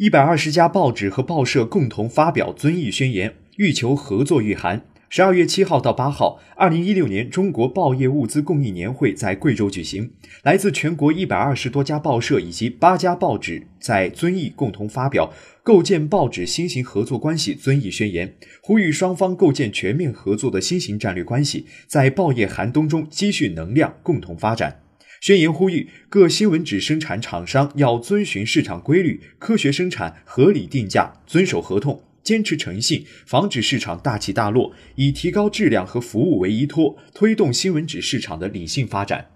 一百二十家报纸和报社共同发表遵义宣言，欲求合作御寒。十二月七号到八号，二零一六年中国报业物资供应年会在贵州举行。来自全国一百二十多家报社以及八家报纸在遵义共同发表《构建报纸新型合作关系遵义宣言》，呼吁双方构建全面合作的新型战略关系，在报业寒冬中积蓄能量，共同发展。宣言呼吁各新闻纸生产厂商要遵循市场规律，科学生产，合理定价，遵守合同。坚持诚信，防止市场大起大落，以提高质量和服务为依托，推动新闻纸市场的理性发展。